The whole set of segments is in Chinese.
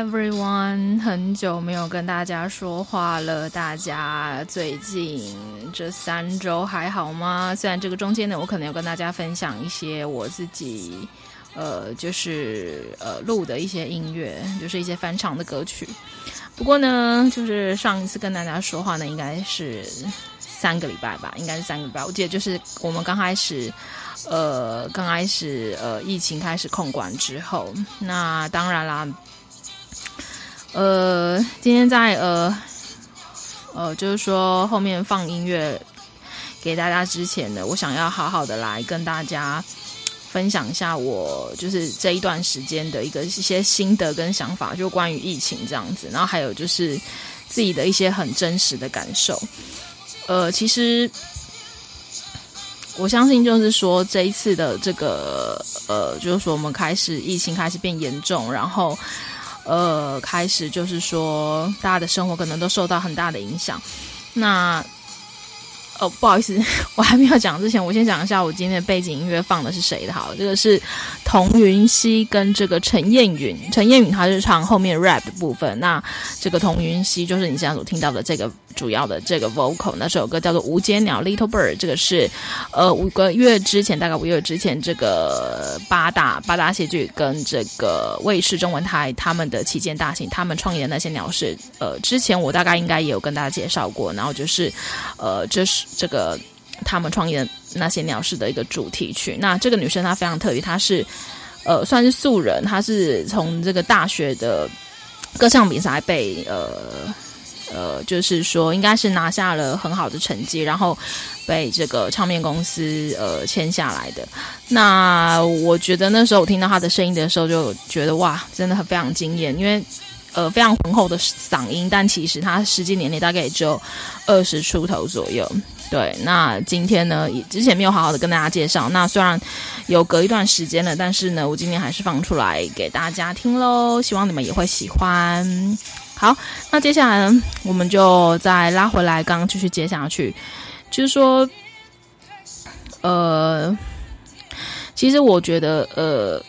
everyone，很久没有跟大家说话了，大家最近这三周还好吗？虽然这个中间呢，我可能有跟大家分享一些我自己，呃，就是呃录的一些音乐，就是一些翻唱的歌曲。不过呢，就是上一次跟大家说话呢，应该是三个礼拜吧，应该是三个礼拜。我记得就是我们刚开始。呃，刚开始呃，疫情开始控管之后，那当然啦，呃，今天在呃呃，就是说后面放音乐给大家之前呢，我想要好好的来跟大家分享一下我就是这一段时间的一个一些心得跟想法，就关于疫情这样子，然后还有就是自己的一些很真实的感受。呃，其实。我相信，就是说这一次的这个呃，就是说我们开始疫情开始变严重，然后呃，开始就是说大家的生活可能都受到很大的影响。那哦，不好意思，我还没有讲之前，我先讲一下我今天的背景音乐放的是谁的。好，这个是童云熙跟这个陈燕云，陈燕云他是唱后面 rap 的部分，那这个童云熙就是你现在所听到的这个。主要的这个 vocal，那首歌叫做《无间鸟》（Little Bird），这个是呃五个月之前，大概五个月之前，这个八大八大戏剧跟这个卫视中文台他们的旗舰大型，他们创业的那些鸟事。呃，之前我大概应该也有跟大家介绍过，然后就是呃，这是这个他们创业的那些鸟事的一个主题曲。那这个女生她非常特别，她是呃算是素人，她是从这个大学的歌唱比赛被呃。呃，就是说，应该是拿下了很好的成绩，然后被这个唱片公司呃签下来的。那我觉得那时候我听到他的声音的时候，就觉得哇，真的很非常惊艳，因为呃非常浑厚的嗓音，但其实他实际年龄大概也只有二十出头左右。对，那今天呢，之前没有好好的跟大家介绍。那虽然有隔一段时间了，但是呢，我今天还是放出来给大家听喽，希望你们也会喜欢。好，那接下来呢，我们就再拉回来，刚刚继续接下去，就是说，呃，其实我觉得，呃，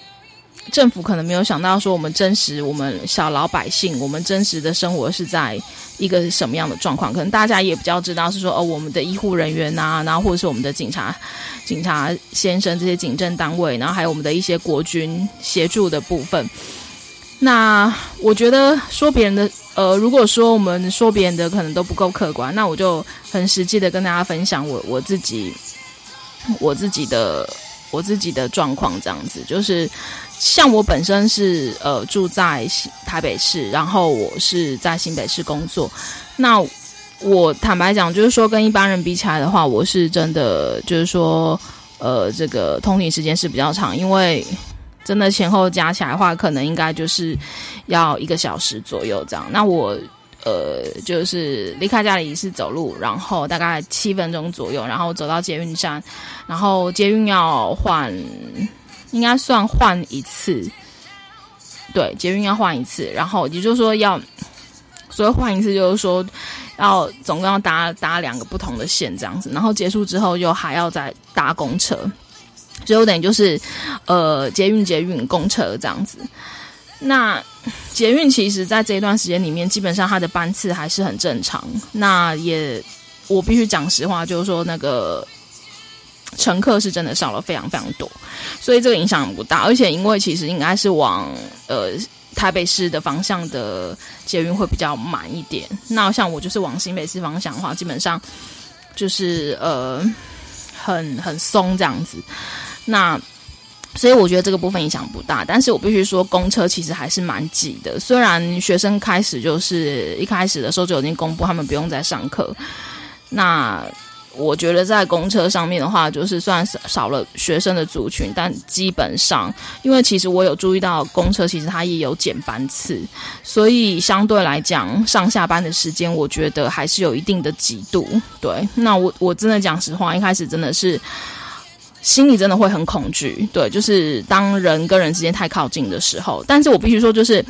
政府可能没有想到说，我们真实，我们小老百姓，我们真实的生活是在一个什么样的状况？可能大家也比较知道，是说，哦，我们的医护人员呐，然后或者是我们的警察、警察先生这些警政单位，然后还有我们的一些国军协助的部分。那我觉得说别人的，呃，如果说我们说别人的可能都不够客观，那我就很实际的跟大家分享我我自己我自己的我自己的状况，这样子就是像我本身是呃住在台北市，然后我是在新北市工作。那我坦白讲，就是说跟一般人比起来的话，我是真的就是说呃这个通勤时间是比较长，因为。真的前后加起来的话，可能应该就是要一个小时左右这样。那我呃，就是离开家里是走路，然后大概七分钟左右，然后走到捷运站，然后捷运要换，应该算换一次。对，捷运要换一次，然后也就是说要，所以换一次就是说要总共要搭搭两个不同的线这样子，然后结束之后又还要再搭公车。所以我等于就是，呃，捷运、捷运、公车这样子。那捷运其实在这一段时间里面，基本上它的班次还是很正常。那也，我必须讲实话，就是说那个乘客是真的少了非常非常多，所以这个影响不大。而且因为其实应该是往呃台北市的方向的捷运会比较满一点。那像我就是往新北市方向的话，基本上就是呃很很松这样子。那，所以我觉得这个部分影响不大，但是我必须说，公车其实还是蛮挤的。虽然学生开始就是一开始的时候就已经公布他们不用再上课，那我觉得在公车上面的话，就是算少少了学生的族群，但基本上，因为其实我有注意到公车其实它也有减班次，所以相对来讲上下班的时间，我觉得还是有一定的挤度。对，那我我真的讲实话，一开始真的是心里真的会很恐惧。对，就是当人跟人之间太靠近的时候，但是我必须说，就是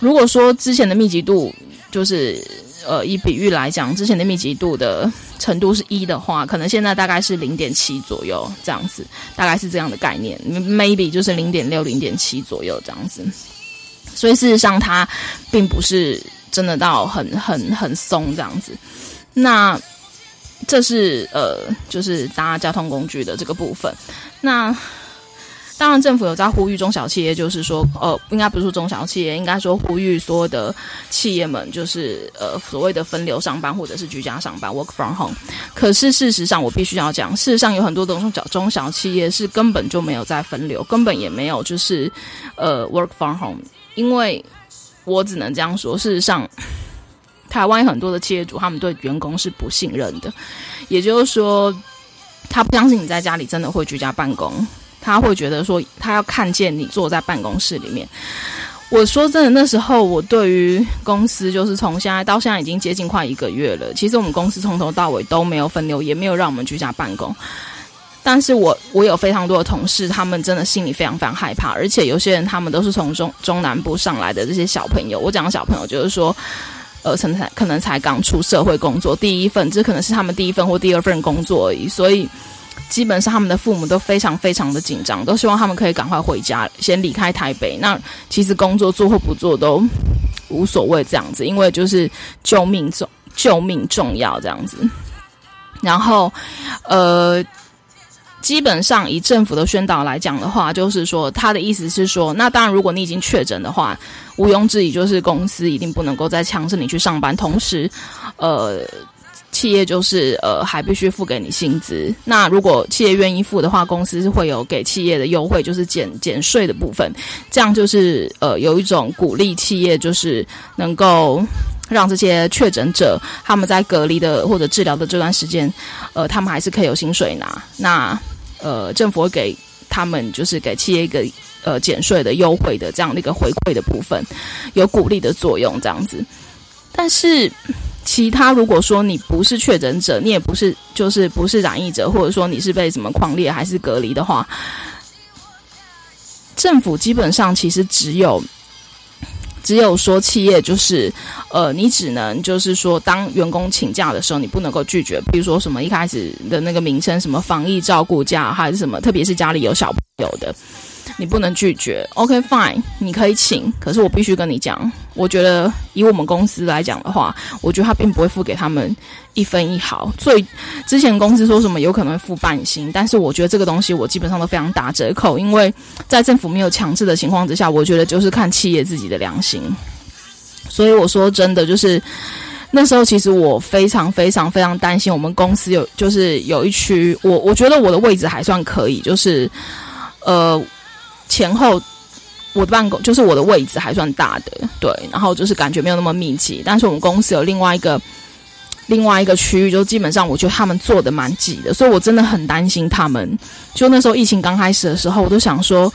如果说之前的密集度就是。呃，以比喻来讲，之前的密集度的程度是一的话，可能现在大概是零点七左右这样子，大概是这样的概念，maybe 就是零点六、零点七左右这样子。所以事实上，它并不是真的到很、很、很松这样子。那这是呃，就是搭交通工具的这个部分。那当然，政府有在呼吁中小企业，就是说，呃，应该不是中小企业，应该说呼吁所有的企业们，就是呃，所谓的分流上班或者是居家上班 （work from home）。可是事实上，我必须要讲，事实上有很多的中小中小企业是根本就没有在分流，根本也没有就是呃 work from home。因为我只能这样说，事实上，台湾很多的企业主他们对员工是不信任的，也就是说，他不相信你在家里真的会居家办公。他会觉得说，他要看见你坐在办公室里面。我说真的，那时候我对于公司，就是从现在到现在已经接近快一个月了。其实我们公司从头到尾都没有分流，也没有让我们居家办公。但是我我有非常多的同事，他们真的心里非常非常害怕，而且有些人他们都是从中中南部上来的这些小朋友。我讲小朋友就是说，呃，可能才可能才刚出社会工作第一份，这可能是他们第一份或第二份工作而已，所以。基本上，他们的父母都非常非常的紧张，都希望他们可以赶快回家，先离开台北。那其实工作做或不做都无所谓，这样子，因为就是救命重，救命重要这样子。然后，呃，基本上以政府的宣导来讲的话，就是说他的意思是说，那当然，如果你已经确诊的话，毋庸置疑，就是公司一定不能够再强制你去上班，同时，呃。企业就是呃，还必须付给你薪资。那如果企业愿意付的话，公司是会有给企业的优惠，就是减减税的部分。这样就是呃，有一种鼓励企业，就是能够让这些确诊者他们在隔离的或者治疗的这段时间，呃，他们还是可以有薪水拿。那呃，政府给他们就是给企业一个呃减税的优惠的这样的一个回馈的部分，有鼓励的作用这样子。但是。其他如果说你不是确诊者，你也不是就是不是染疫者，或者说你是被什么旷列还是隔离的话，政府基本上其实只有只有说企业就是呃，你只能就是说当员工请假的时候，你不能够拒绝，比如说什么一开始的那个名称什么防疫照顾假还是什么，特别是家里有小朋友的。你不能拒绝，OK fine，你可以请，可是我必须跟你讲，我觉得以我们公司来讲的话，我觉得他并不会付给他们一分一毫。所以之前公司说什么有可能付半薪，但是我觉得这个东西我基本上都非常打折扣，因为在政府没有强制的情况之下，我觉得就是看企业自己的良心。所以我说真的，就是那时候其实我非常非常非常担心，我们公司有就是有一区，我我觉得我的位置还算可以，就是呃。前后，我的办公就是我的位置还算大的，对，然后就是感觉没有那么密集。但是我们公司有另外一个另外一个区域，就基本上我觉得他们坐的蛮挤的，所以我真的很担心他们。就那时候疫情刚开始的时候，我都想说，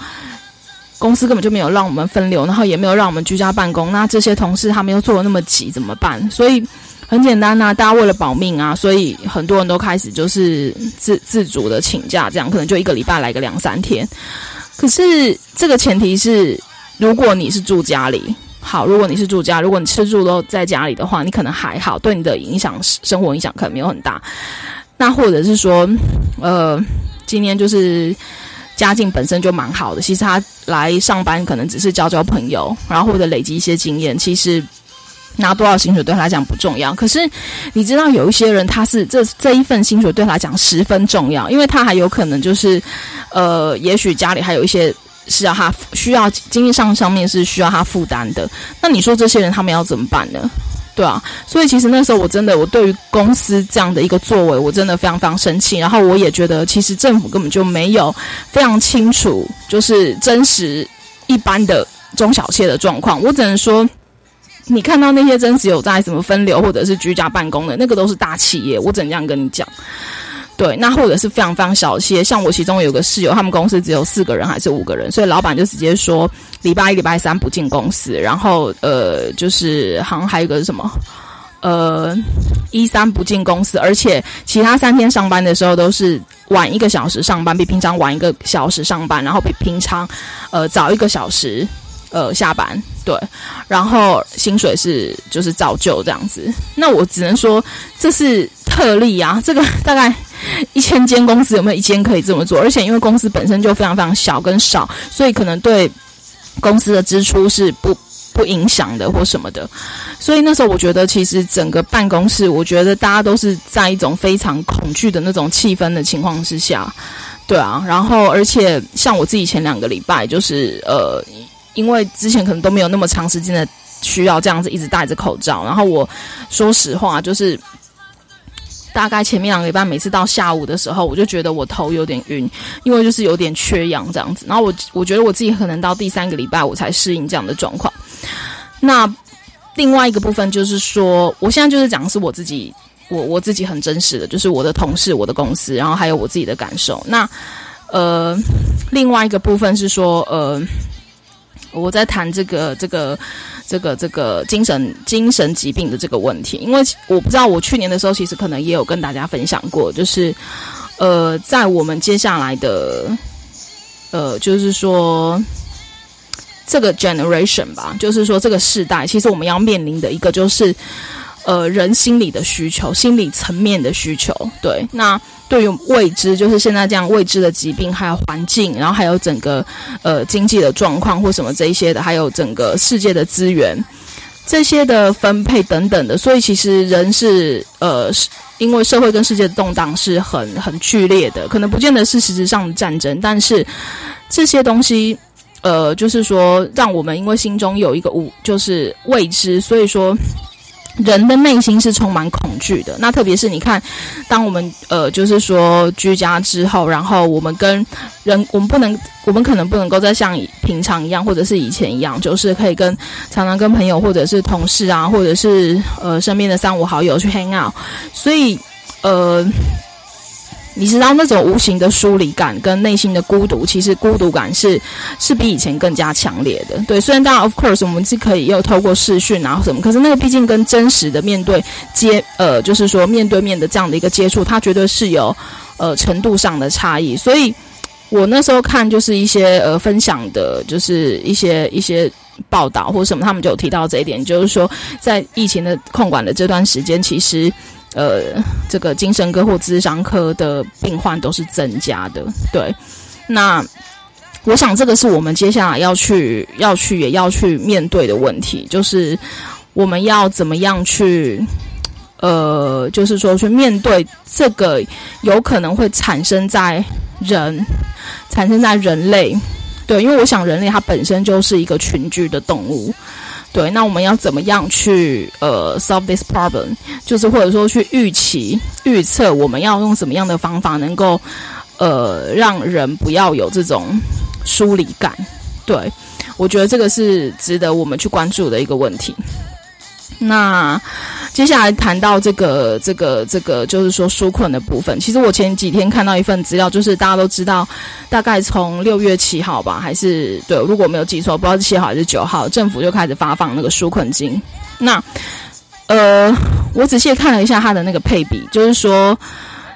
公司根本就没有让我们分流，然后也没有让我们居家办公，那这些同事他们又做的那么挤，怎么办？所以很简单呐、大家为了保命啊，所以很多人都开始就是自自主的请假，这样可能就一个礼拜来个两三天。可是这个前提是，如果你是住家里，好，如果你是住家，如果你吃住都在家里的话，你可能还好，对你的影响生活影响可能没有很大。那或者是说，呃，今天就是家境本身就蛮好的，其实他来上班可能只是交交朋友，然后或者累积一些经验，其实。拿多少薪水对他来讲不重要，可是你知道有一些人他是这这一份薪水对他来讲十分重要，因为他还有可能就是，呃，也许家里还有一些是要他需要经济上上面是需要他负担的。那你说这些人他们要怎么办呢？对啊，所以其实那时候我真的我对于公司这样的一个作为，我真的非常非常生气。然后我也觉得其实政府根本就没有非常清楚就是真实一般的中小企业的状况，我只能说。你看到那些真实有在什么分流或者是居家办公的那个都是大企业，我怎样跟你讲？对，那或者是非常非常小些，像我其中有个室友，他们公司只有四个人还是五个人，所以老板就直接说礼拜一、礼拜三不进公司，然后呃，就是好像还有一个什么，呃，一三不进公司，而且其他三天上班的时候都是晚一个小时上班，比平常晚一个小时上班，然后比平常呃早一个小时呃下班。对，然后薪水是就是照旧这样子。那我只能说这是特例啊。这个大 概一千间公司有没有一间可以这么做？而且因为公司本身就非常非常小跟少，所以可能对公司的支出是不不影响的或什么的。所以那时候我觉得，其实整个办公室，我觉得大家都是在一种非常恐惧的那种气氛的情况之下。对啊，然后而且像我自己前两个礼拜就是呃。因为之前可能都没有那么长时间的需要这样子一直戴着口罩，然后我说实话，就是大概前面两个礼拜，每次到下午的时候，我就觉得我头有点晕，因为就是有点缺氧这样子。然后我我觉得我自己可能到第三个礼拜我才适应这样的状况。那另外一个部分就是说，我现在就是讲是我自己，我我自己很真实的，就是我的同事、我的公司，然后还有我自己的感受。那呃，另外一个部分是说，呃。我在谈这个、这个、这个、这个精神精神疾病的这个问题，因为我不知道，我去年的时候其实可能也有跟大家分享过，就是呃，在我们接下来的呃，就是说这个 generation 吧，就是说这个世代，其实我们要面临的一个就是呃，人心理的需求，心理层面的需求，对，那。对于未知，就是现在这样未知的疾病，还有环境，然后还有整个呃经济的状况或什么这一些的，还有整个世界的资源这些的分配等等的，所以其实人是呃，因为社会跟世界的动荡是很很剧烈的，可能不见得是实质上的战争，但是这些东西呃，就是说让我们因为心中有一个无就是未知，所以说。人的内心是充满恐惧的。那特别是你看，当我们呃，就是说居家之后，然后我们跟人，我们不能，我们可能不能够再像平常一样，或者是以前一样，就是可以跟常常跟朋友或者是同事啊，或者是呃身边的三五好友去 hang out。所以呃。你知道那种无形的疏离感跟内心的孤独，其实孤独感是是比以前更加强烈的。对，虽然当然，of course，我们是可以又透过视讯啊什么，可是那个毕竟跟真实的面对接，呃，就是说面对面的这样的一个接触，它绝对是有呃程度上的差异。所以我那时候看就是一些呃分享的，就是一些一些报道或什么，他们就有提到这一点，就是说在疫情的控管的这段时间，其实。呃，这个精神科或咨商科的病患都是增加的，对。那我想这个是我们接下来要去、要去、也要去面对的问题，就是我们要怎么样去，呃，就是说去面对这个有可能会产生在人、产生在人类，对，因为我想人类它本身就是一个群居的动物。对，那我们要怎么样去呃 solve this problem？就是或者说去预期、预测，我们要用什么样的方法能够呃让人不要有这种疏离感？对，我觉得这个是值得我们去关注的一个问题。那接下来谈到这个、这个、这个，就是说纾困的部分。其实我前几天看到一份资料，就是大家都知道，大概从六月七号吧，还是对，如果没有记错，不知道是七号还是九号，政府就开始发放那个纾困金。那呃，我仔细看了一下它的那个配比，就是说，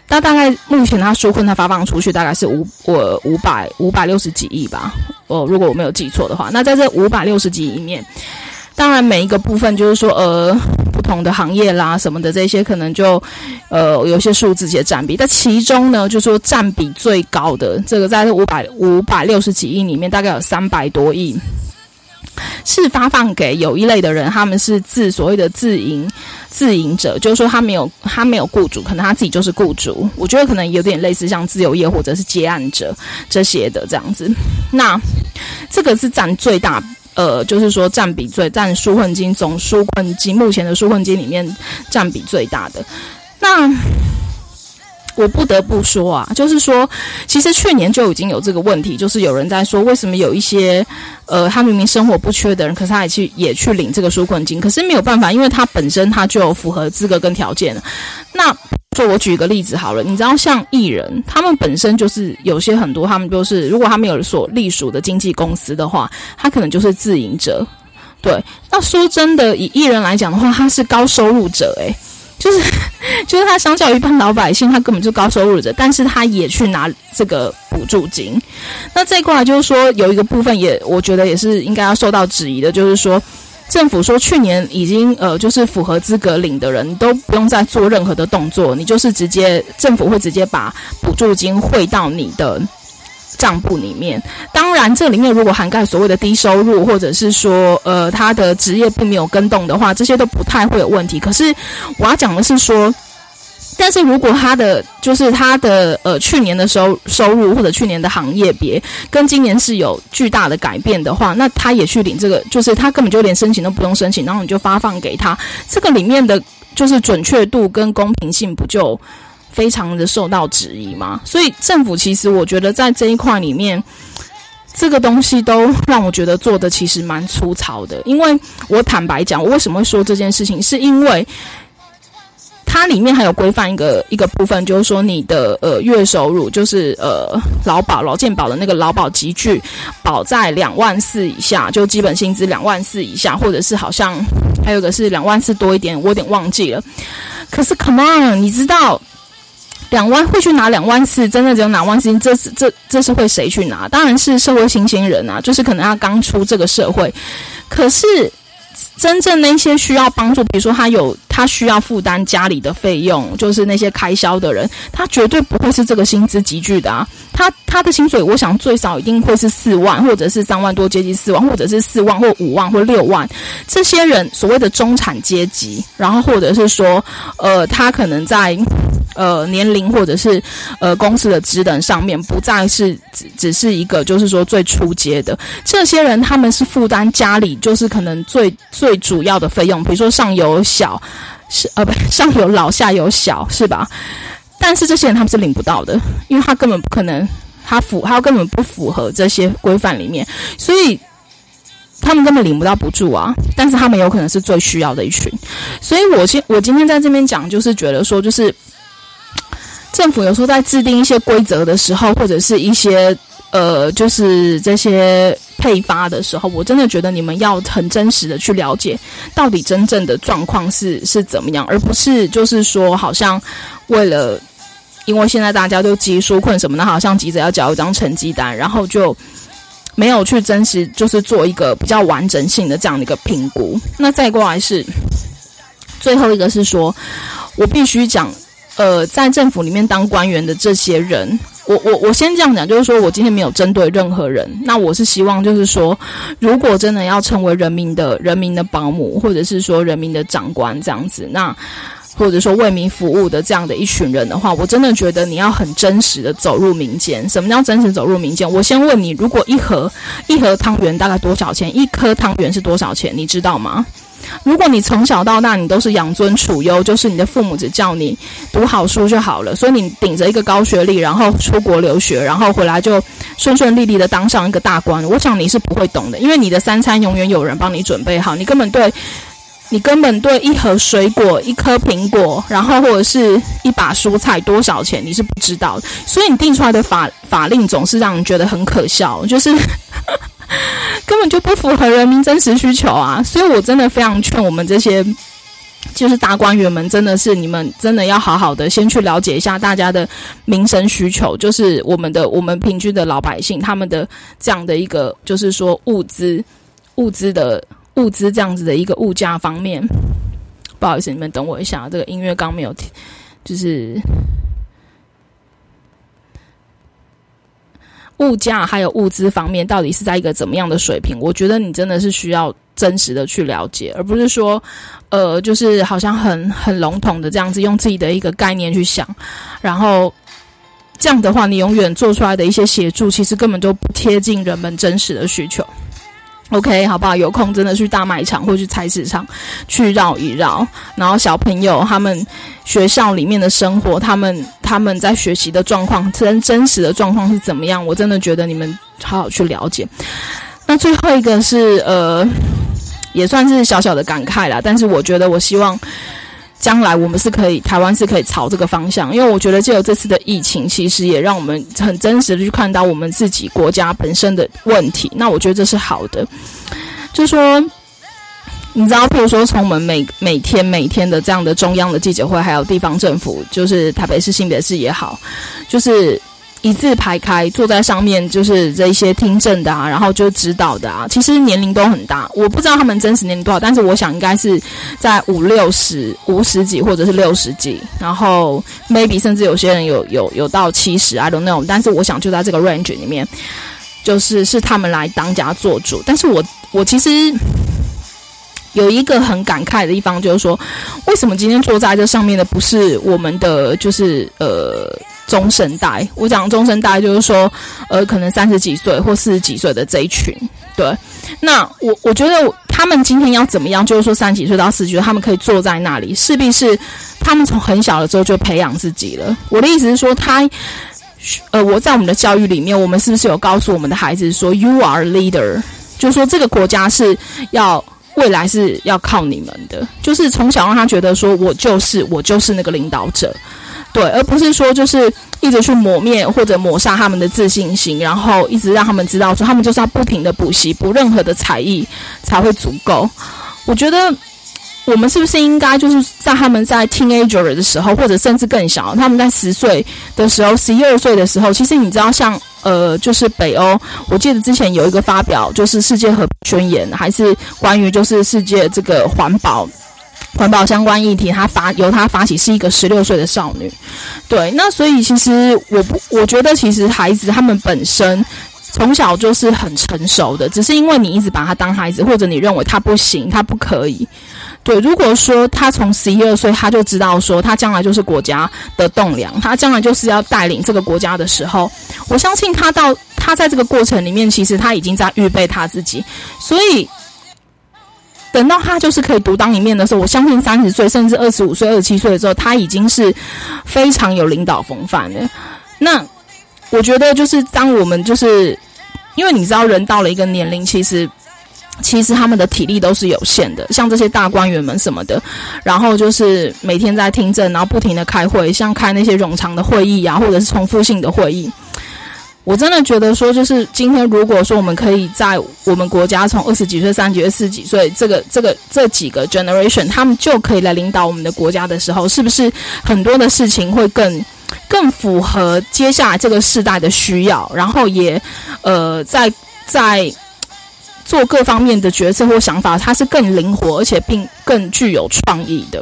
它大概目前它纾困它发放出去大概是五我五百五百六十几亿吧。哦，如果我没有记错的话，那在这五百六十几亿里面。当然，每一个部分就是说，呃，不同的行业啦，什么的这些，可能就，呃，有些数字些占比。但其中呢，就是说占比最高的这个，在五百五百六十几亿里面，大概有三百多亿是发放给有一类的人，他们是自所谓的自营自营者，就是说他没有他没有雇主，可能他自己就是雇主。我觉得可能有点类似像自由业或者是接案者这些的这样子。那这个是占最大。呃，就是说占比最占纾困金总纾困金目前的纾困金里面占比最大的。那我不得不说啊，就是说，其实去年就已经有这个问题，就是有人在说，为什么有一些呃，他明明生活不缺的人，可是他也去也去领这个纾困金，可是没有办法，因为他本身他就符合资格跟条件。那说我举个例子好了，你知道像艺人，他们本身就是有些很多，他们就是如果他们有所隶属的经纪公司的话，他可能就是自营者。对，那说真的，以艺人来讲的话，他是高收入者，诶，就是 就是他相较于一般老百姓，他根本就高收入者，但是他也去拿这个补助金。那这一块就是说，有一个部分也，我觉得也是应该要受到质疑的，就是说。政府说，去年已经呃，就是符合资格领的人，都不用再做任何的动作，你就是直接政府会直接把补助金汇到你的账簿里面。当然，这里面如果涵盖所谓的低收入，或者是说呃他的职业并没有更动的话，这些都不太会有问题。可是我要讲的是说。但是如果他的就是他的呃去年的收收入或者去年的行业别跟今年是有巨大的改变的话，那他也去领这个，就是他根本就连申请都不用申请，然后你就发放给他，这个里面的就是准确度跟公平性不就非常的受到质疑吗？所以政府其实我觉得在这一块里面，这个东西都让我觉得做的其实蛮粗糙的，因为我坦白讲，我为什么会说这件事情，是因为。它里面还有规范一个一个部分，就是说你的呃月收入，就是呃劳保劳健保的那个劳保集聚保在两万四以下，就基本薪资两万四以下，或者是好像还有个是两万四多一点，我有点忘记了。可是 come on，你知道两万会去拿两万四，真的只有拿两万四，这是这这是会谁去拿？当然是社会新鲜人啊，就是可能他刚出这个社会，可是。真正那些需要帮助，比如说他有他需要负担家里的费用，就是那些开销的人，他绝对不会是这个薪资集聚的啊。他他的薪水，我想最少一定会是四万，或者是三万多，接近四万，或者是四万或五万或六万。这些人所谓的中产阶级，然后或者是说，呃，他可能在。呃，年龄或者是呃公司的职能上面，不再是只只是一个，就是说最初阶的这些人，他们是负担家里就是可能最最主要的费用，比如说上有小，是呃不 上有老下有小，是吧？但是这些人他们是领不到的，因为他根本不可能，他符他根本不符合这些规范里面，所以他们根本领不到补助啊。但是他们有可能是最需要的一群，所以我今我今天在这边讲，就是觉得说就是。政府有时候在制定一些规则的时候，或者是一些呃，就是这些配发的时候，我真的觉得你们要很真实的去了解，到底真正的状况是是怎么样，而不是就是说好像为了，因为现在大家都急纾困什么的，好像急着要交一张成绩单，然后就没有去真实就是做一个比较完整性的这样的一个评估。那再过来是最后一个是说，我必须讲。呃，在政府里面当官员的这些人，我我我先这样讲，就是说我今天没有针对任何人。那我是希望，就是说，如果真的要成为人民的人民的保姆，或者是说人民的长官这样子，那或者说为民服务的这样的一群人的话，我真的觉得你要很真实的走入民间。什么叫真实走入民间？我先问你，如果一盒一盒汤圆大概多少钱？一颗汤圆是多少钱？你知道吗？如果你从小到大你都是养尊处优，就是你的父母只叫你读好书就好了，所以你顶着一个高学历，然后出国留学，然后回来就顺顺利利的当上一个大官，我想你是不会懂的，因为你的三餐永远有人帮你准备好，你根本对，你根本对一盒水果、一颗苹果，然后或者是一把蔬菜多少钱你是不知道的，所以你定出来的法法令总是让人觉得很可笑，就是。根本就不符合人民真实需求啊！所以我真的非常劝我们这些就是大官员们，真的是你们真的要好好的先去了解一下大家的民生需求，就是我们的我们平均的老百姓他们的这样的一个，就是说物资物资的物资这样子的一个物价方面。不好意思，你们等我一下，这个音乐刚没有停，就是。物价还有物资方面，到底是在一个怎么样的水平？我觉得你真的是需要真实的去了解，而不是说，呃，就是好像很很笼统的这样子，用自己的一个概念去想，然后这样的话，你永远做出来的一些协助，其实根本就不贴近人们真实的需求。OK，好不好？有空真的去大卖场或去菜市场去绕一绕，然后小朋友他们学校里面的生活，他们他们在学习的状况，真真实的状况是怎么样？我真的觉得你们好好去了解。那最后一个是呃，也算是小小的感慨啦，但是我觉得我希望将来我们是可以，台湾是可以朝这个方向，因为我觉得借由这次的疫情，其实也让我们很真实的去看到我们自己国家本身的问题。那我觉得这是好的，就说，你知道，譬如说，从我们每每天每天的这样的中央的记者会，还有地方政府，就是台北市、新北市也好，就是。一字排开，坐在上面就是这一些听证的啊，然后就指导的啊，其实年龄都很大。我不知道他们真实年龄多少，但是我想应该是在五六十、五十几或者是六十几，然后 maybe 甚至有些人有有有到七十，I don't know。但是我想就在这个 range 里面，就是是他们来当家做主。但是我我其实有一个很感慨的地方，就是说，为什么今天坐在这上面的不是我们的，就是呃。中生代，我讲中生代就是说，呃，可能三十几岁或四十几岁的这一群，对。那我我觉得他们今天要怎么样？就是说，三十几岁到四十几岁，他们可以坐在那里，势必是他们从很小的时候就培养自己了。我的意思是说，他，呃，我在我们的教育里面，我们是不是有告诉我们的孩子说，You are leader，就是说这个国家是要未来是要靠你们的，就是从小让他觉得说我就是我就是那个领导者。对，而不是说就是一直去磨灭或者抹杀他们的自信心，然后一直让他们知道说他们就是要不停的补习，补任何的才艺才会足够。我觉得我们是不是应该就是在他们在 teenager 的时候，或者甚至更小，他们在十岁的时候、十一二岁的时候，其实你知道像，呃，就是北欧，我记得之前有一个发表，就是世界和宣言，还是关于就是世界这个环保。环保相关议题，他发由他发起，是一个十六岁的少女。对，那所以其实我不，我觉得其实孩子他们本身从小就是很成熟的，只是因为你一直把他当孩子，或者你认为他不行，他不可以。对，如果说他从十一二岁他就知道说他将来就是国家的栋梁，他将来就是要带领这个国家的时候，我相信他到他在这个过程里面，其实他已经在预备他自己，所以。等到他就是可以独当一面的时候，我相信三十岁甚至二十五岁、二十七岁的时候，他已经是非常有领导风范的。那我觉得，就是当我们就是因为你知道，人到了一个年龄，其实其实他们的体力都是有限的。像这些大官员们什么的，然后就是每天在听证，然后不停的开会，像开那些冗长的会议啊，或者是重复性的会议。我真的觉得说，就是今天如果说我们可以在我们国家从二十几岁、三十几岁、四十几岁这个、这个、这几个 generation，他们就可以来领导我们的国家的时候，是不是很多的事情会更更符合接下来这个世代的需要？然后也呃，在在做各方面的决策或想法，它是更灵活，而且并更具有创意的。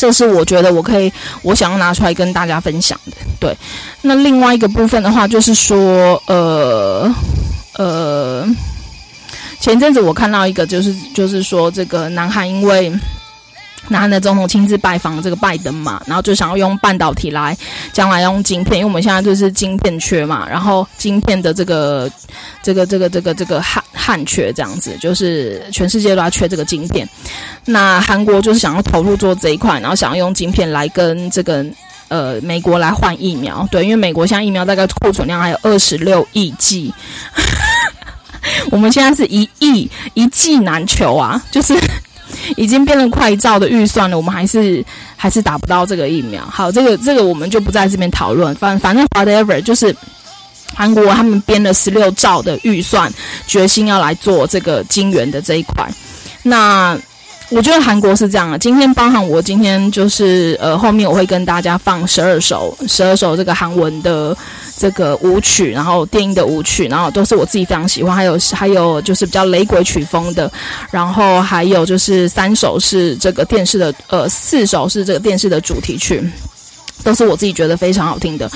这是我觉得我可以，我想要拿出来跟大家分享的。对，那另外一个部分的话，就是说，呃，呃，前阵子我看到一个，就是就是说，这个南韩因为。南韩的总统亲自拜访这个拜登嘛，然后就想要用半导体来将来用晶片，因为我们现在就是晶片缺嘛，然后晶片的这个这个这个这个这个哈汉缺这样子，就是全世界都要缺这个晶片。那韩国就是想要投入做这一块，然后想要用晶片来跟这个呃美国来换疫苗，对，因为美国现在疫苗大概库存量还有二十六亿剂，我们现在是一亿一剂难求啊，就是。已经变成快照的预算了，我们还是还是打不到这个疫苗。好，这个这个我们就不在这边讨论。反反正 whatever，就是韩国他们编了十六兆的预算，决心要来做这个金元的这一块。那。我觉得韩国是这样的，今天包含我今天就是呃后面我会跟大家放十二首十二首这个韩文的这个舞曲，然后电音的舞曲，然后都是我自己非常喜欢，还有还有就是比较雷鬼曲风的，然后还有就是三首是这个电视的呃四首是这个电视的主题曲，都是我自己觉得非常好听的。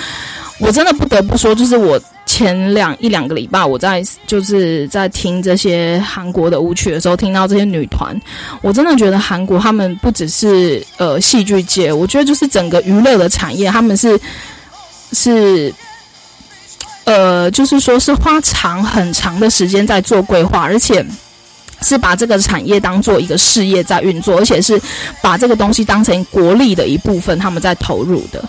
我真的不得不说，就是我。前两一两个礼拜，我在就是在听这些韩国的舞曲的时候，听到这些女团，我真的觉得韩国他们不只是呃戏剧界，我觉得就是整个娱乐的产业，他们是是呃，就是说是花长很长的时间在做规划，而且是把这个产业当做一个事业在运作，而且是把这个东西当成国力的一部分，他们在投入的。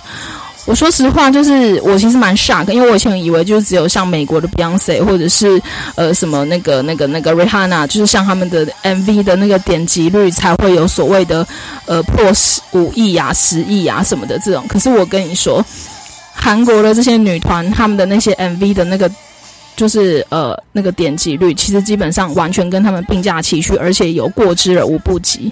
我说实话，就是我其实蛮 shock，因为我以前以为就是只有像美国的 Beyonce 或者是呃什么那个那个那个 Rihanna，就是像他们的 MV 的那个点击率才会有所谓的呃破十五亿啊、十亿啊什么的这种。可是我跟你说，韩国的这些女团，他们的那些 MV 的那个就是呃那个点击率，其实基本上完全跟他们并驾齐驱，而且有过之而无不及。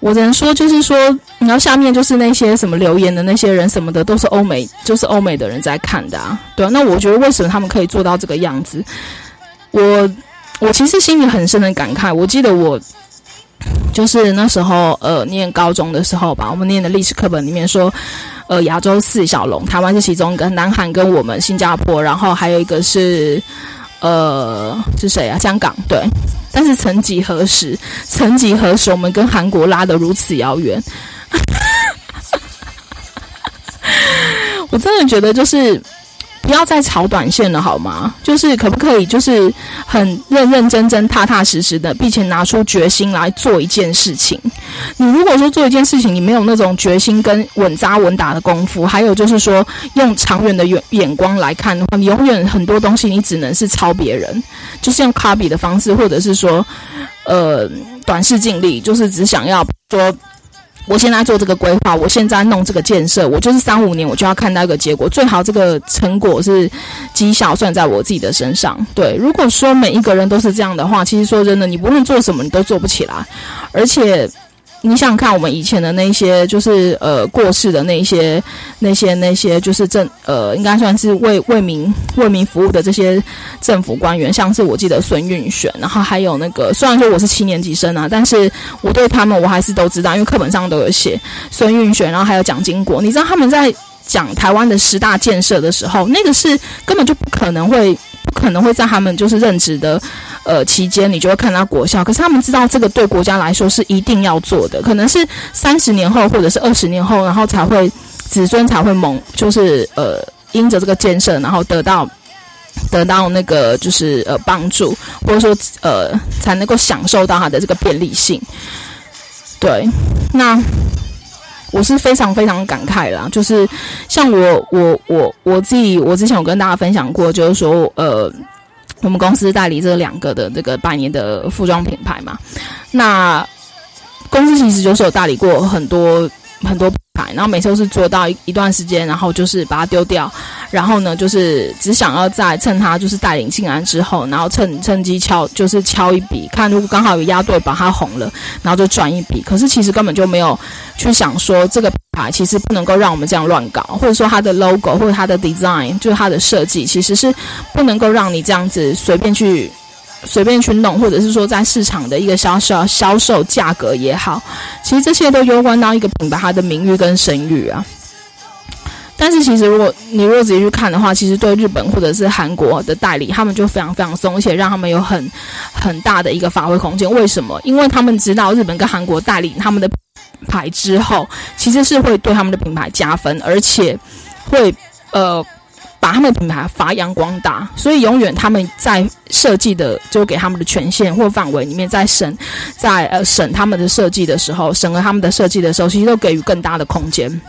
我只能说，就是说，然后下面就是那些什么留言的那些人什么的，都是欧美，就是欧美的人在看的啊。对啊，那我觉得为什么他们可以做到这个样子？我我其实心里很深的感慨。我记得我就是那时候呃念高中的时候吧，我们念的历史课本里面说，呃亚洲四小龙，台湾是其中一个，南韩跟我们新加坡，然后还有一个是呃是谁啊？香港对。但是曾几何时，曾几何时，我们跟韩国拉得如此遥远。我真的觉得，就是不要再炒短线了，好吗？就是可不可以，就是很认认真真、踏踏实实的，并且拿出决心来做一件事情。你如果说做一件事情，你没有那种决心跟稳扎稳打的功夫，还有就是说用长远的眼眼光来看的话，你永远很多东西你只能是抄别人。就是用卡比的方式，或者是说，呃，短视近利，就是只想要说，我现在做这个规划，我现在弄这个建设，我就是三五年我就要看到一个结果，最好这个成果是绩效算在我自己的身上。对，如果说每一个人都是这样的话，其实说真的，你不论做什么，你都做不起来，而且。你想看，我们以前的那些，就是呃过世的那些、那些、那些，就是政呃，应该算是为为民为民服务的这些政府官员，像是我记得孙运璇，然后还有那个，虽然说我是七年级生啊，但是我对他们我还是都知道，因为课本上都有写孙运璇，然后还有蒋经国。你知道他们在讲台湾的十大建设的时候，那个是根本就不可能会。不可能会在他们就是任职的，呃期间，你就会看到国效。可是他们知道这个对国家来说是一定要做的，可能是三十年后或者是二十年后，然后才会子孙才会蒙，就是呃因着这个建设，然后得到得到那个就是呃帮助，或者说呃才能够享受到它的这个便利性。对，那。我是非常非常感慨啦，就是像我我我我自己，我之前有跟大家分享过，就是说，呃，我们公司代理这两个的这个百年的服装品牌嘛，那公司其实就是有代理过很多很多品牌。然后每次都是做到一一段时间，然后就是把它丢掉，然后呢，就是只想要在趁他就是带领进来之后，然后趁趁机敲就是敲一笔，看如果刚好有压对把它红了，然后就赚一笔。可是其实根本就没有去想说这个品牌其实不能够让我们这样乱搞，或者说它的 logo 或者它的 design 就是它的设计其实是不能够让你这样子随便去。随便去弄，或者是说在市场的一个销售销售价格也好，其实这些都攸关到一个品牌它的名誉跟声誉啊。但是其实如果你如果仔细去看的话，其实对日本或者是韩国的代理，他们就非常非常松，而且让他们有很很大的一个发挥空间。为什么？因为他们知道日本跟韩国代理他们的牌之后，其实是会对他们的品牌加分，而且会呃。把他们的品牌发扬光大，所以永远他们在设计的就给他们的权限或范围里面，在审，在呃审他们的设计的时候，审核他们的设计的时候，其实都给予更大的空间。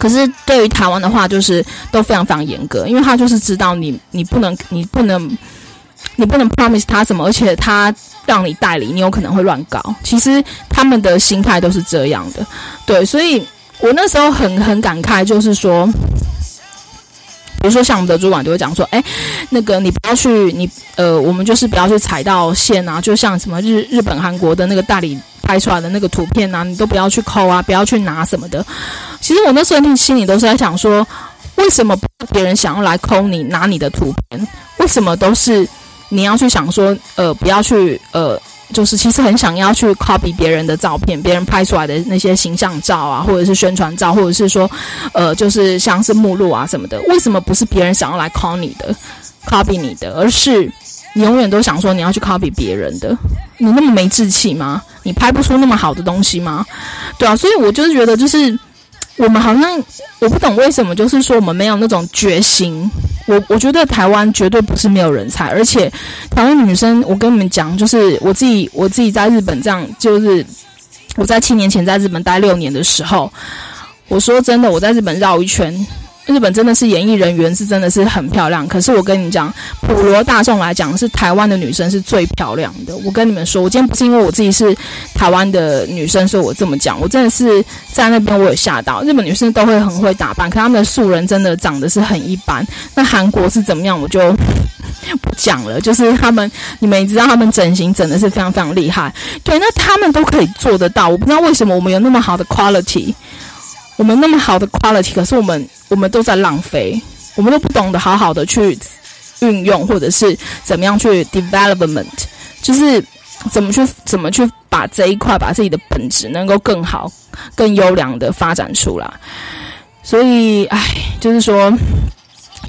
可是对于台湾的话，就是都非常非常严格，因为他就是知道你你不能你不能你不能 promise 他什么，而且他让你代理，你有可能会乱搞。其实他们的心态都是这样的，对，所以我那时候很很感慨，就是说。比如说，像我们的主管就会讲说：“哎，那个你不要去，你呃，我们就是不要去踩到线啊。就像什么日日本、韩国的那个代理拍出来的那个图片啊，你都不要去抠啊，不要去拿什么的。其实我那时候心里都是在想说，为什么别人想要来抠你拿你的图片？为什么都是你要去想说，呃，不要去呃。”就是其实很想要去 copy 别人的照片，别人拍出来的那些形象照啊，或者是宣传照，或者是说，呃，就是像是目录啊什么的。为什么不是别人想要来 copy 你的，copy 你的，而是你永远都想说你要去 copy 别人的？你那么没志气吗？你拍不出那么好的东西吗？对啊，所以我就是觉得就是。我们好像我不懂为什么，就是说我们没有那种决心。我我觉得台湾绝对不是没有人才，而且台湾女生，我跟你们讲，就是我自己我自己在日本这样，就是我在七年前在日本待六年的时候，我说真的，我在日本绕一圈。日本真的是演艺人员是真的是很漂亮，可是我跟你讲，普罗大众来讲，是台湾的女生是最漂亮的。我跟你们说，我今天不是因为我自己是台湾的女生，所以我这么讲。我真的是在那边我有吓到，日本女生都会很会打扮，可她们的素人真的长得是很一般。那韩国是怎么样，我就不讲了。就是他们，你们也知道，他们整形整的是非常非常厉害。对，那他们都可以做得到，我不知道为什么我们有那么好的 quality。我们那么好的 quality，可是我们我们都在浪费，我们都不懂得好好的去运用，或者是怎么样去 development，就是怎么去怎么去把这一块把自己的本质能够更好、更优良的发展出来。所以，唉，就是说。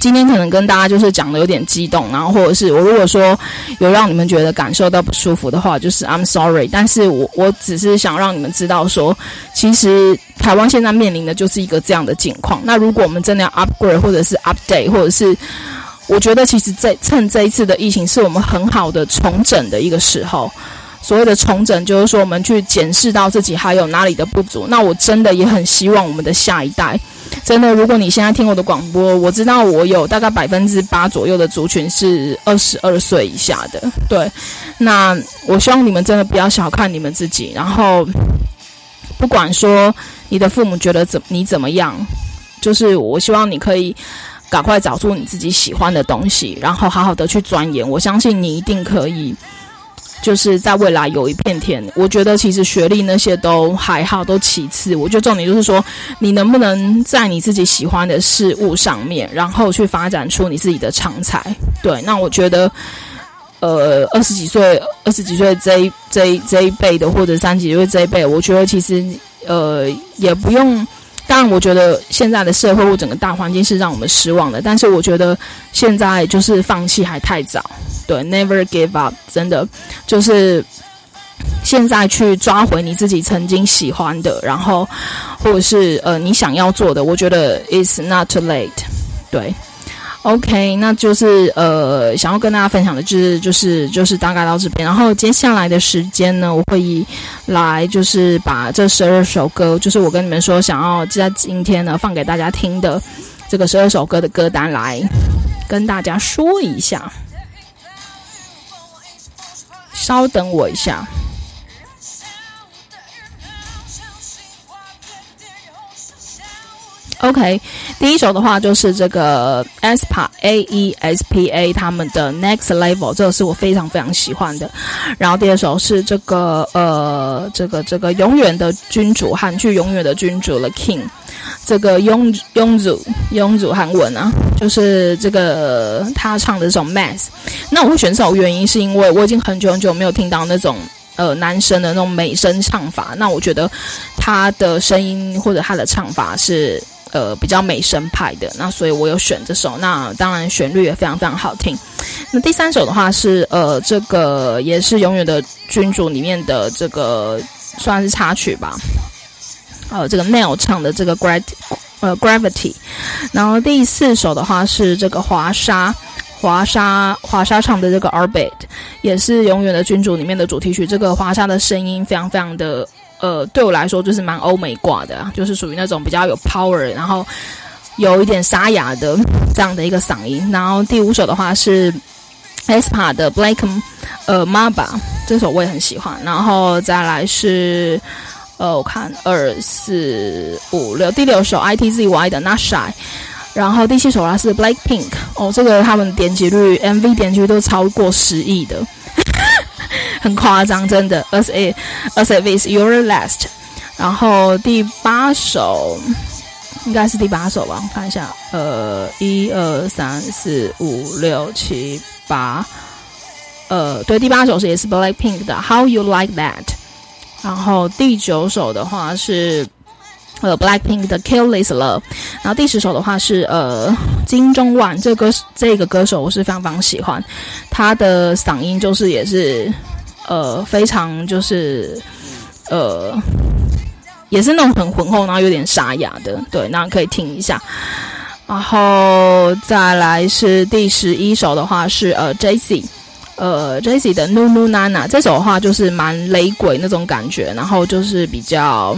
今天可能跟大家就是讲的有点激动，然后或者是我如果说有让你们觉得感受到不舒服的话，就是 I'm sorry。但是我我只是想让你们知道说，其实台湾现在面临的就是一个这样的境况。那如果我们真的要 upgrade 或者是 update，或者是我觉得其实这趁这一次的疫情是我们很好的重整的一个时候。所谓的重整，就是说我们去检视到自己还有哪里的不足。那我真的也很希望我们的下一代。真的，如果你现在听我的广播，我知道我有大概百分之八左右的族群是二十二岁以下的。对，那我希望你们真的不要小看你们自己。然后，不管说你的父母觉得怎你怎么样，就是我希望你可以赶快找出你自己喜欢的东西，然后好好的去钻研。我相信你一定可以。就是在未来有一片天，我觉得其实学历那些都还好，都其次。我觉得重点就是说，你能不能在你自己喜欢的事物上面，然后去发展出你自己的长才。对，那我觉得，呃，二十几岁、二十几岁这一这一这一辈的，或者三十几岁这一辈，我觉得其实呃也不用。但，我觉得现在的社会或整个大环境是让我们失望的，但是我觉得现在就是放弃还太早。对，Never give up，真的就是现在去抓回你自己曾经喜欢的，然后或者是呃你想要做的，我觉得 it's not too late。对。OK，那就是呃，想要跟大家分享的就是就是就是大概到这边，然后接下来的时间呢，我会以来就是把这十二首歌，就是我跟你们说想要在今天呢放给大家听的这个十二首歌的歌单来跟大家说一下，稍等我一下。OK，第一首的话就是这个 aespa A E S P A 他们的 Next Level，这个是我非常非常喜欢的。然后第二首是这个呃，这个这个永远的君主，韩剧永远的君主的 King，这个雍雍祖雍祖韩文啊，就是这个他唱的这种 Mass。那我会选这首原因是因为我已经很久很久没有听到那种呃男生的那种美声唱法，那我觉得他的声音或者他的唱法是。呃，比较美声派的，那所以我有选这首。那当然旋律也非常非常好听。那第三首的话是呃，这个也是永远的君主里面的这个算是插曲吧。呃，这个 Nail 唱的这个 Gra 呃 Gravity。然后第四首的话是这个华莎华莎华莎唱的这个 Orbit，也是永远的君主里面的主题曲。这个华莎的声音非常非常的。呃，对我来说就是蛮欧美挂的，就是属于那种比较有 power，然后有一点沙哑的这样的一个嗓音。然后第五首的话是 aespa 的 Black 呃，Maba 这首我也很喜欢。然后再来是呃，我看二四五六，第六首 ITZY 的 Not Shy。然后第七首啊是 Blackpink，哦，这个他们点击率 MV 点击率都超过十亿的。很夸张，真的。As it, as it it's your last。然后第八首应该是第八首吧？我看一下，呃，一二三四五六七八，呃，对，第八首是也是 Blackpink 的 How You Like That。然后第九首的话是呃 Blackpink 的 Kill This Love。然后第十首的话是呃金钟万，这个歌这个歌手我是非常非常喜欢，他的嗓音就是也是。呃，非常就是，呃，也是那种很浑厚，然后有点沙哑的，对，那可以听一下。然后再来是第十一首的话是呃，Jessi，呃，Jessi 的 Nunu Nana 这首的话就是蛮雷鬼那种感觉，然后就是比较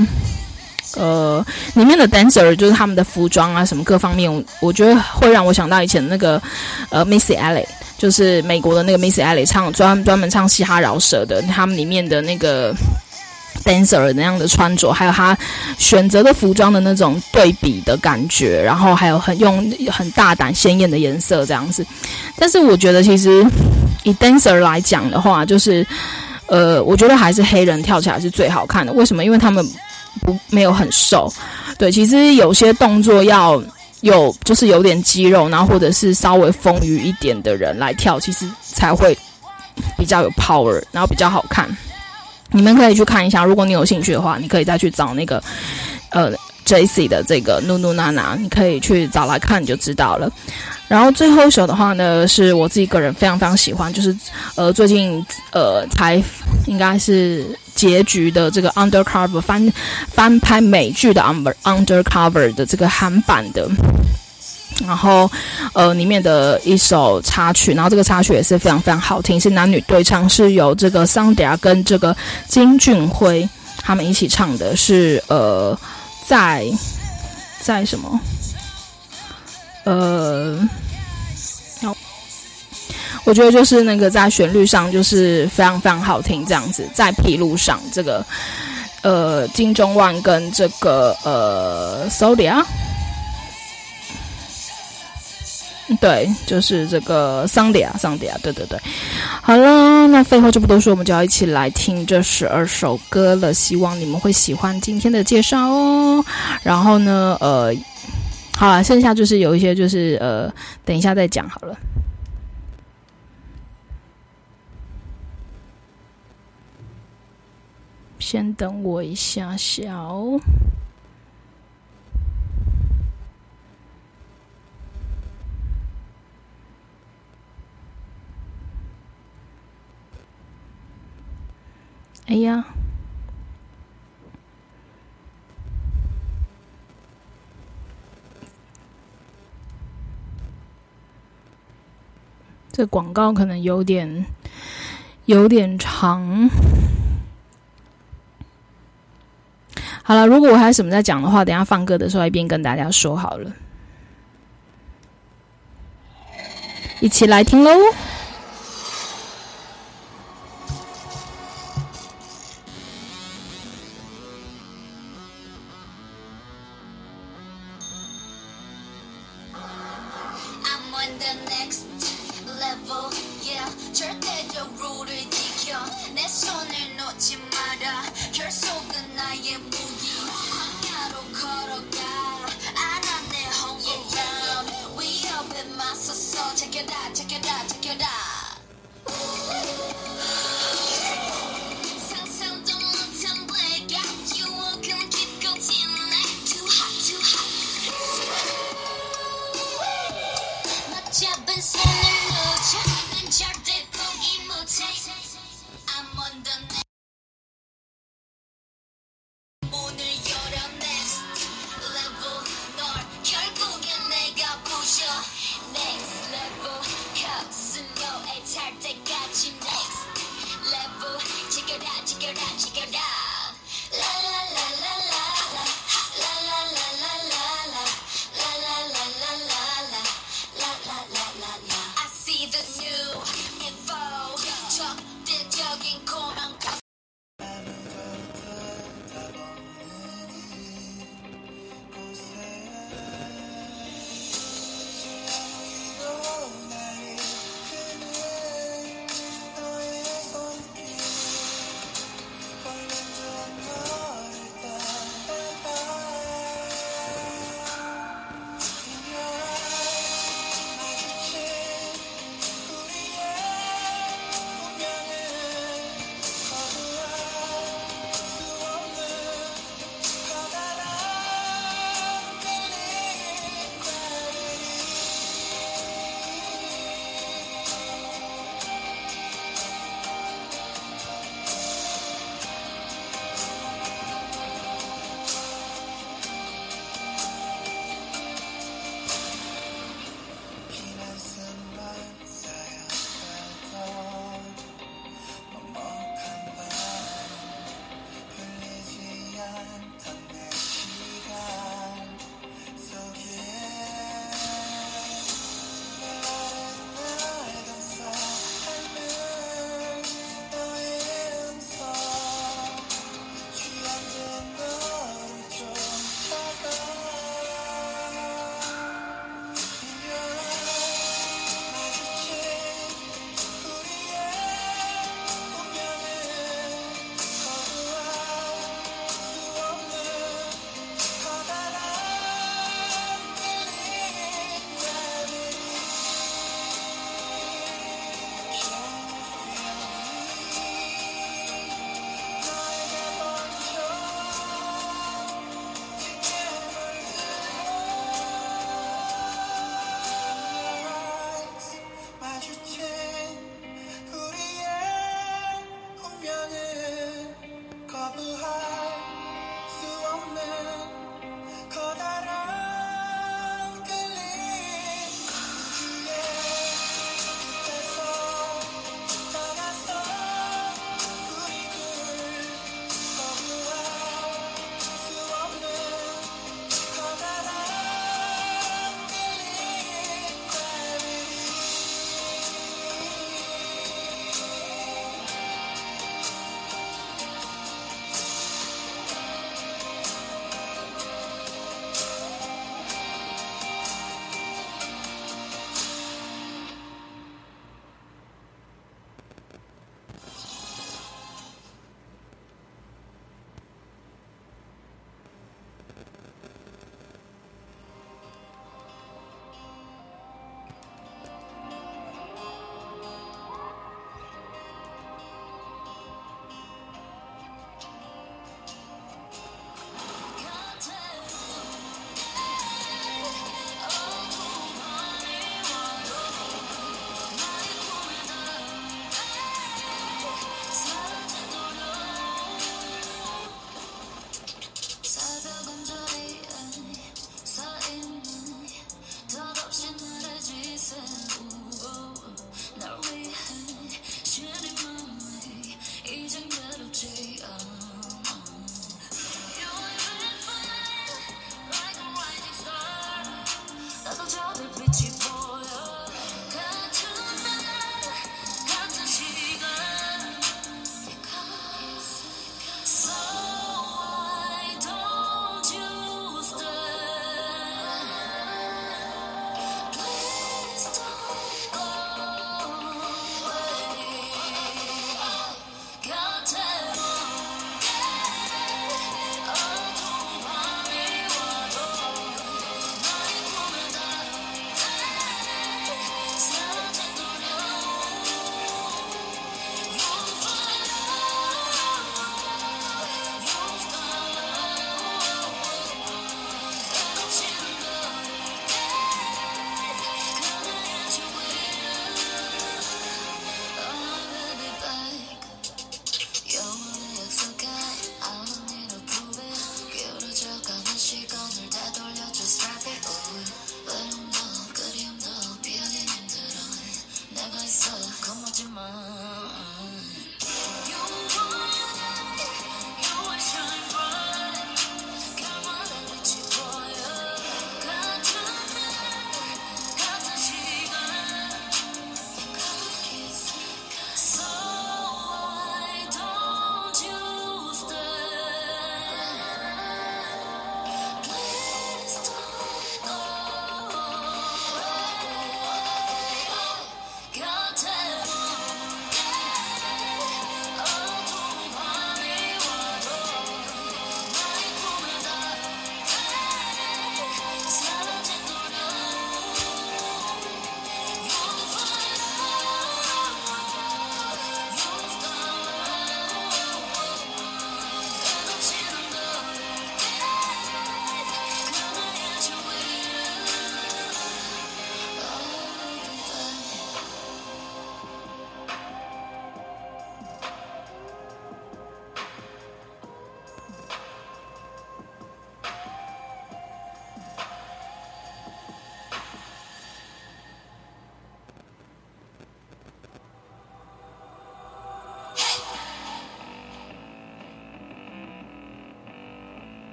呃，里面的 dancer 就是他们的服装啊，什么各方面，我我觉得会让我想到以前那个呃 Missy e l l i 就是美国的那个 Missy e l l i 唱专专门唱嘻哈饶舌的，他们里面的那个 dancer 那样的穿着，还有他选择的服装的那种对比的感觉，然后还有很用很大胆鲜艳的颜色这样子。但是我觉得其实以 dancer 来讲的话，就是呃，我觉得还是黑人跳起来是最好看的。为什么？因为他们。不，没有很瘦，对，其实有些动作要有，就是有点肌肉，然后或者是稍微丰腴一点的人来跳，其实才会比较有 power，然后比较好看。你们可以去看一下，如果你有兴趣的话，你可以再去找那个呃 J.C. 的这个 NUNU NANA，你可以去找来看，就知道了。然后最后一首的话呢，是我自己个人非常非常喜欢，就是呃最近呃才应该是结局的这个 Undercover 翻翻拍美剧的 Under Undercover 的这个韩版的，然后呃里面的一首插曲，然后这个插曲也是非常非常好听，是男女对唱，是由这个桑迪亚跟这个金俊辉他们一起唱的，是呃在在什么？呃，好，我觉得就是那个在旋律上就是非常非常好听，这样子在披露上，这个呃金钟万跟这个呃 Sodia，对，就是这个桑迪亚，桑迪亚，对对对，好了，那废话就不多说，我们就要一起来听这十二首歌了，希望你们会喜欢今天的介绍哦。然后呢，呃。好了，剩下就是有一些，就是呃，等一下再讲好了。先等我一下下哦。哎呀！这广告可能有点有点长。好了，如果我还有什么在讲的话，等下放歌的时候一边跟大家说好了，一起来听喽。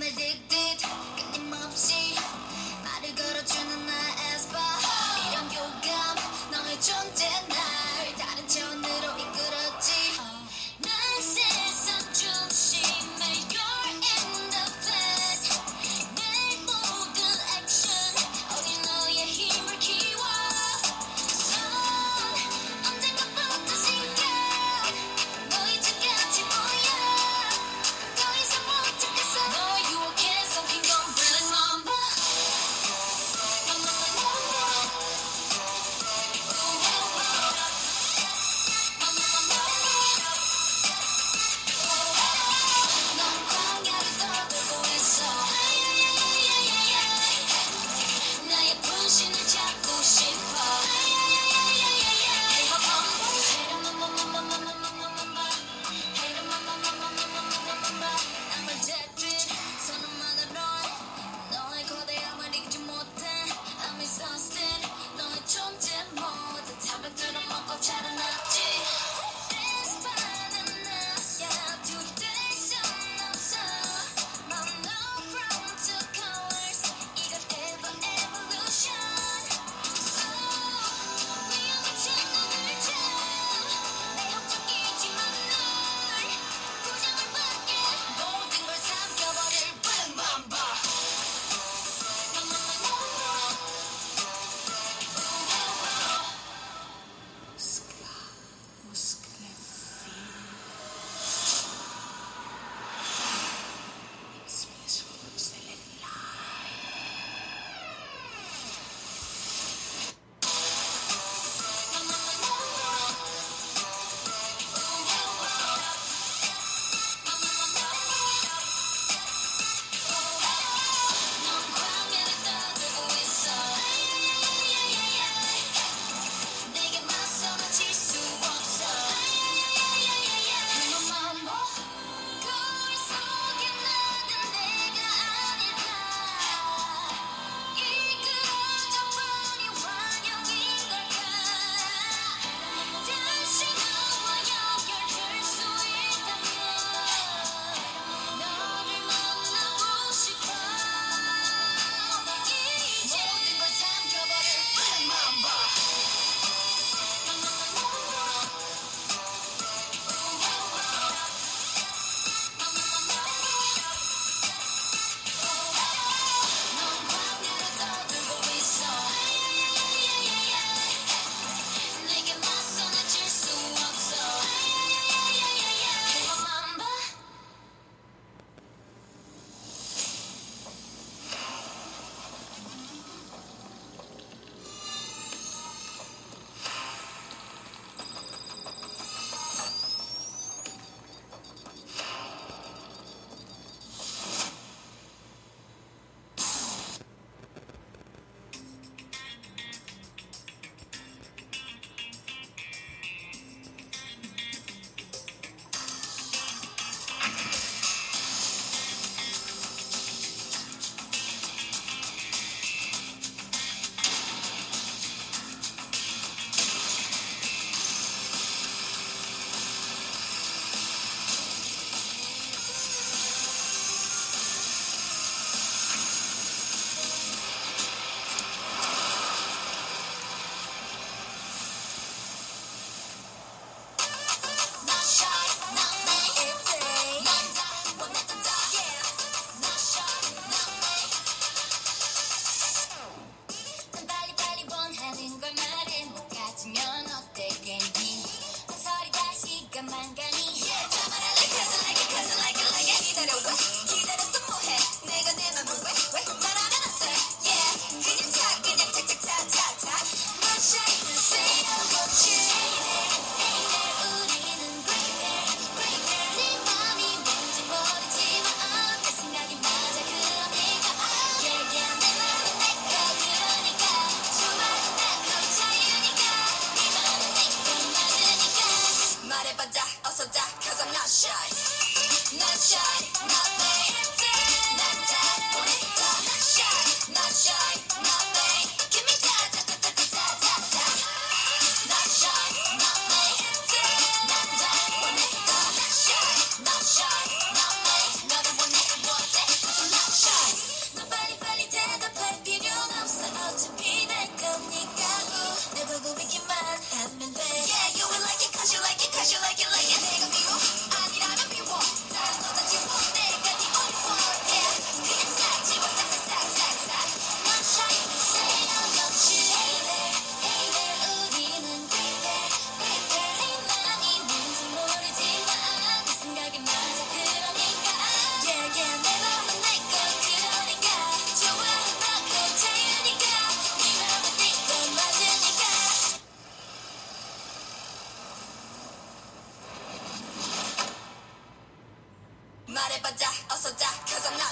on the day.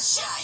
shut.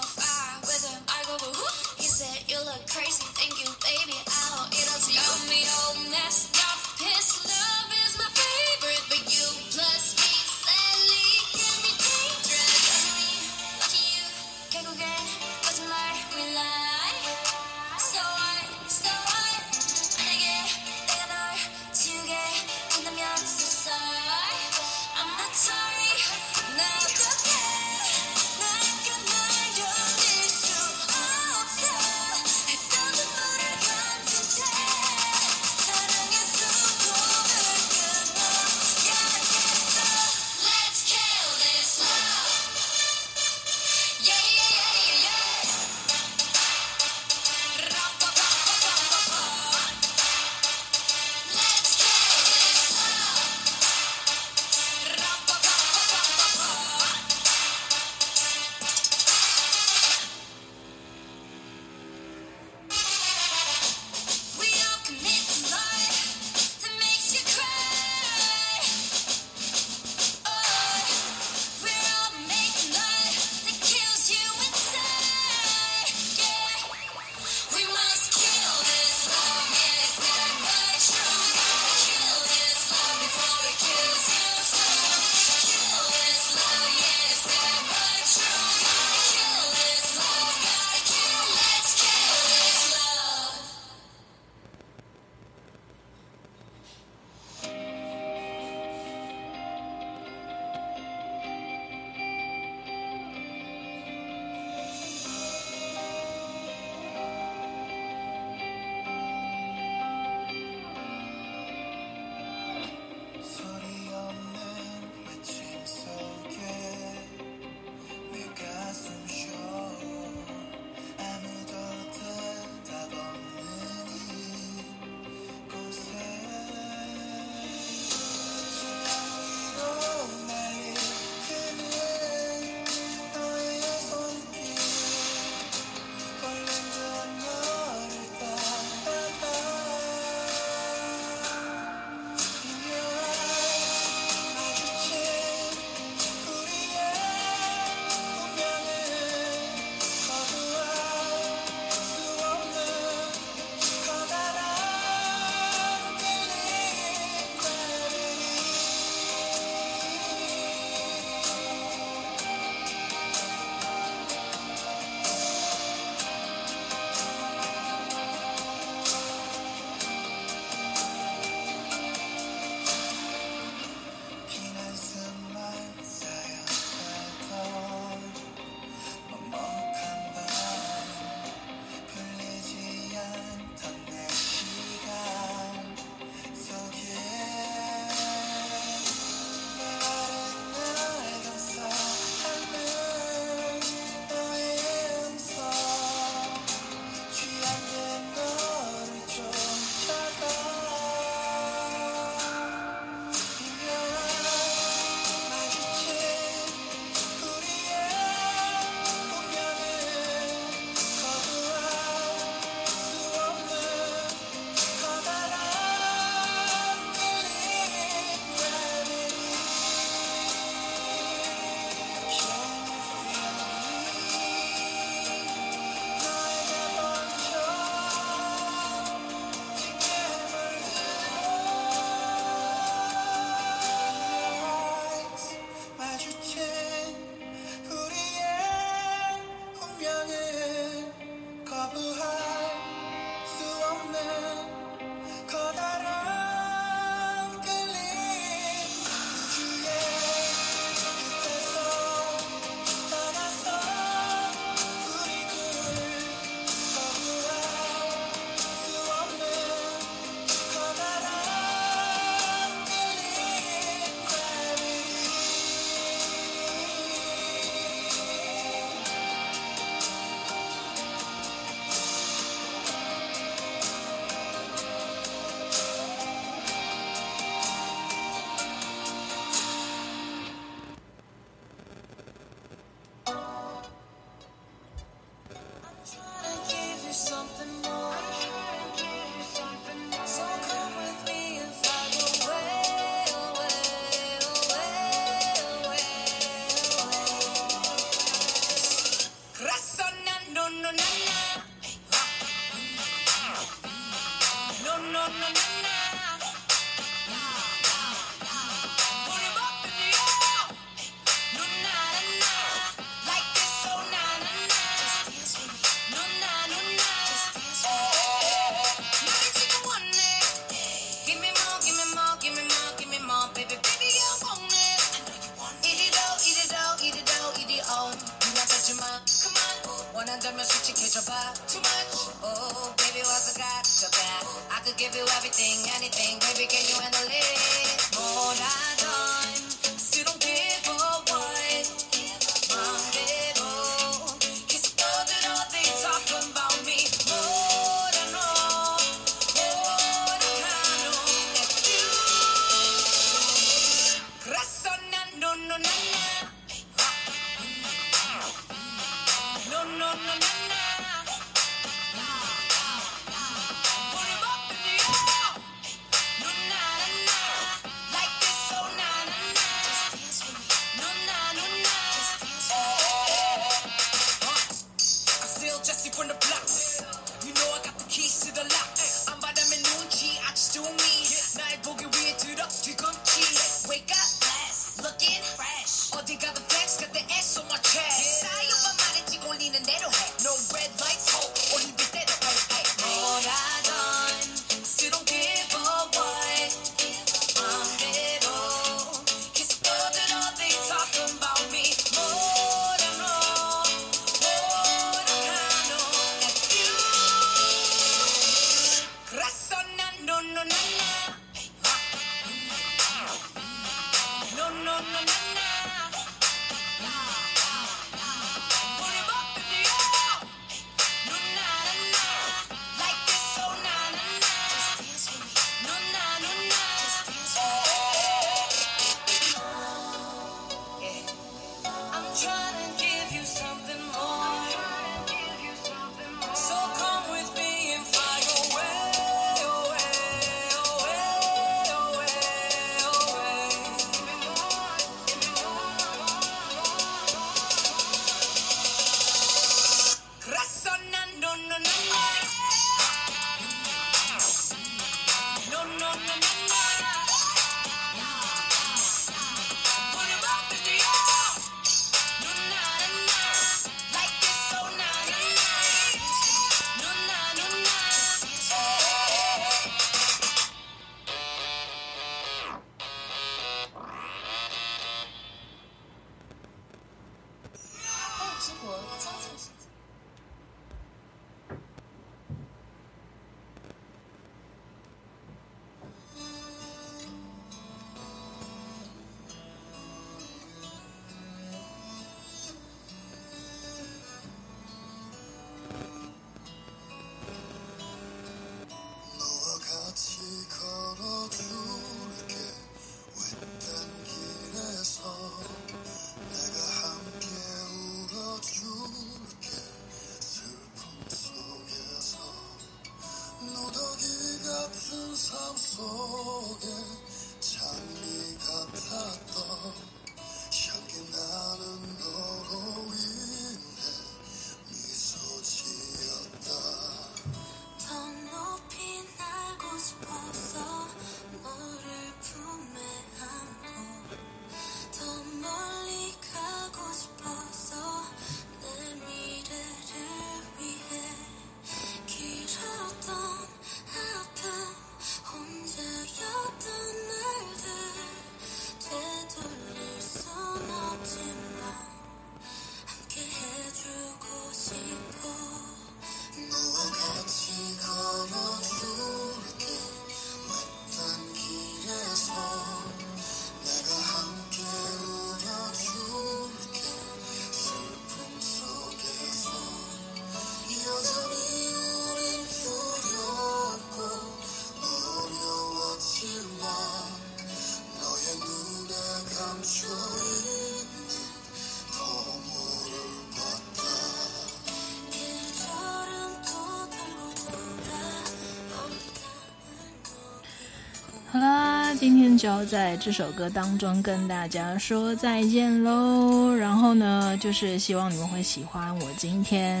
就要在这首歌当中跟大家说再见喽。然后呢，就是希望你们会喜欢我今天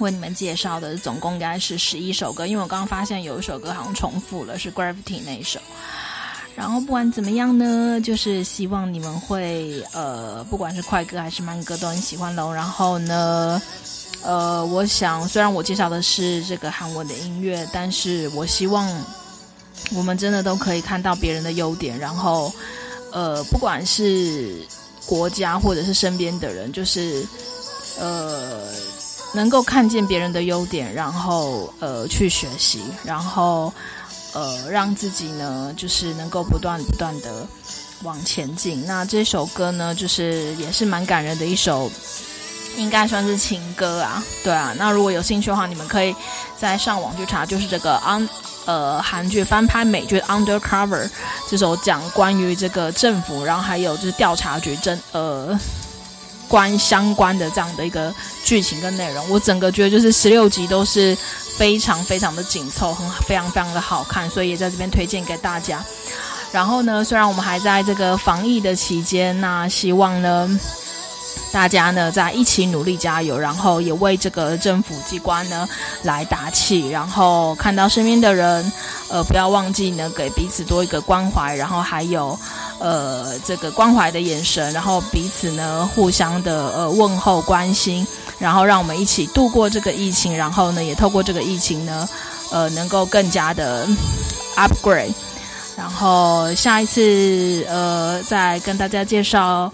为你们介绍的，总共应该是十一首歌。因为我刚刚发现有一首歌好像重复了，是 Gravity 那一首。然后不管怎么样呢，就是希望你们会呃，不管是快歌还是慢歌都很喜欢喽。然后呢，呃，我想虽然我介绍的是这个韩文的音乐，但是我希望。我们真的都可以看到别人的优点，然后，呃，不管是国家或者是身边的人，就是，呃，能够看见别人的优点，然后呃去学习，然后呃让自己呢就是能够不断不断的往前进。那这首歌呢，就是也是蛮感人的一首，应该算是情歌啊。对啊，那如果有兴趣的话，你们可以再上网去查，就是这个 on 呃韩剧翻拍美剧《Undercover》这首讲关于这个政府，然后还有就是调查局真呃。关相关的这样的一个剧情跟内容，我整个觉得就是十六集都是非常非常的紧凑，很非常非常的好看，所以也在这边推荐给大家。然后呢，虽然我们还在这个防疫的期间，那希望呢大家呢在一起努力加油，然后也为这个政府机关呢来打气，然后看到身边的人，呃，不要忘记呢给彼此多一个关怀，然后还有。呃，这个关怀的眼神，然后彼此呢互相的呃问候关心，然后让我们一起度过这个疫情，然后呢也透过这个疫情呢，呃能够更加的 upgrade，然后下一次呃再跟大家介绍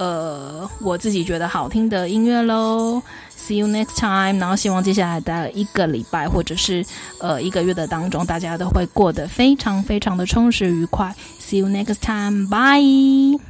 呃我自己觉得好听的音乐喽。See you next time。然后希望接下来的一个礼拜或者是呃一个月的当中，大家都会过得非常非常的充实愉快。See you next time。Bye。